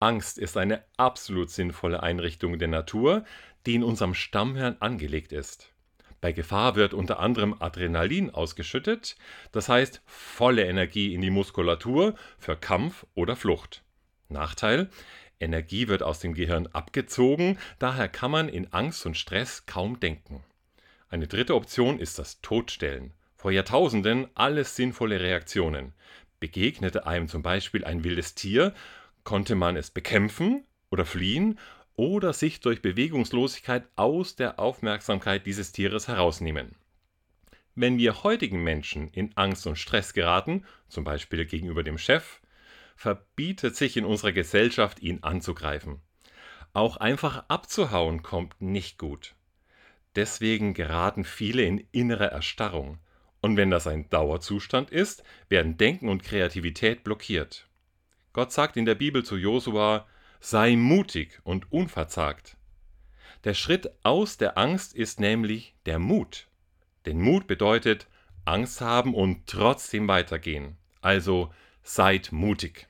Angst ist eine absolut sinnvolle Einrichtung der Natur, die in unserem Stammhirn angelegt ist. Bei Gefahr wird unter anderem Adrenalin ausgeschüttet, das heißt volle Energie in die Muskulatur für Kampf oder Flucht. Nachteil: Energie wird aus dem Gehirn abgezogen, daher kann man in Angst und Stress kaum denken. Eine dritte Option ist das Todstellen. Vor Jahrtausenden alles sinnvolle Reaktionen. Begegnete einem zum Beispiel ein wildes Tier, konnte man es bekämpfen oder fliehen oder sich durch Bewegungslosigkeit aus der Aufmerksamkeit dieses Tieres herausnehmen. Wenn wir heutigen Menschen in Angst und Stress geraten, zum Beispiel gegenüber dem Chef, verbietet sich in unserer Gesellschaft, ihn anzugreifen. Auch einfach abzuhauen kommt nicht gut. Deswegen geraten viele in innere Erstarrung. Und wenn das ein Dauerzustand ist, werden Denken und Kreativität blockiert. Gott sagt in der Bibel zu Josua, sei mutig und unverzagt. Der Schritt aus der Angst ist nämlich der Mut. Denn Mut bedeutet Angst haben und trotzdem weitergehen. Also seid mutig.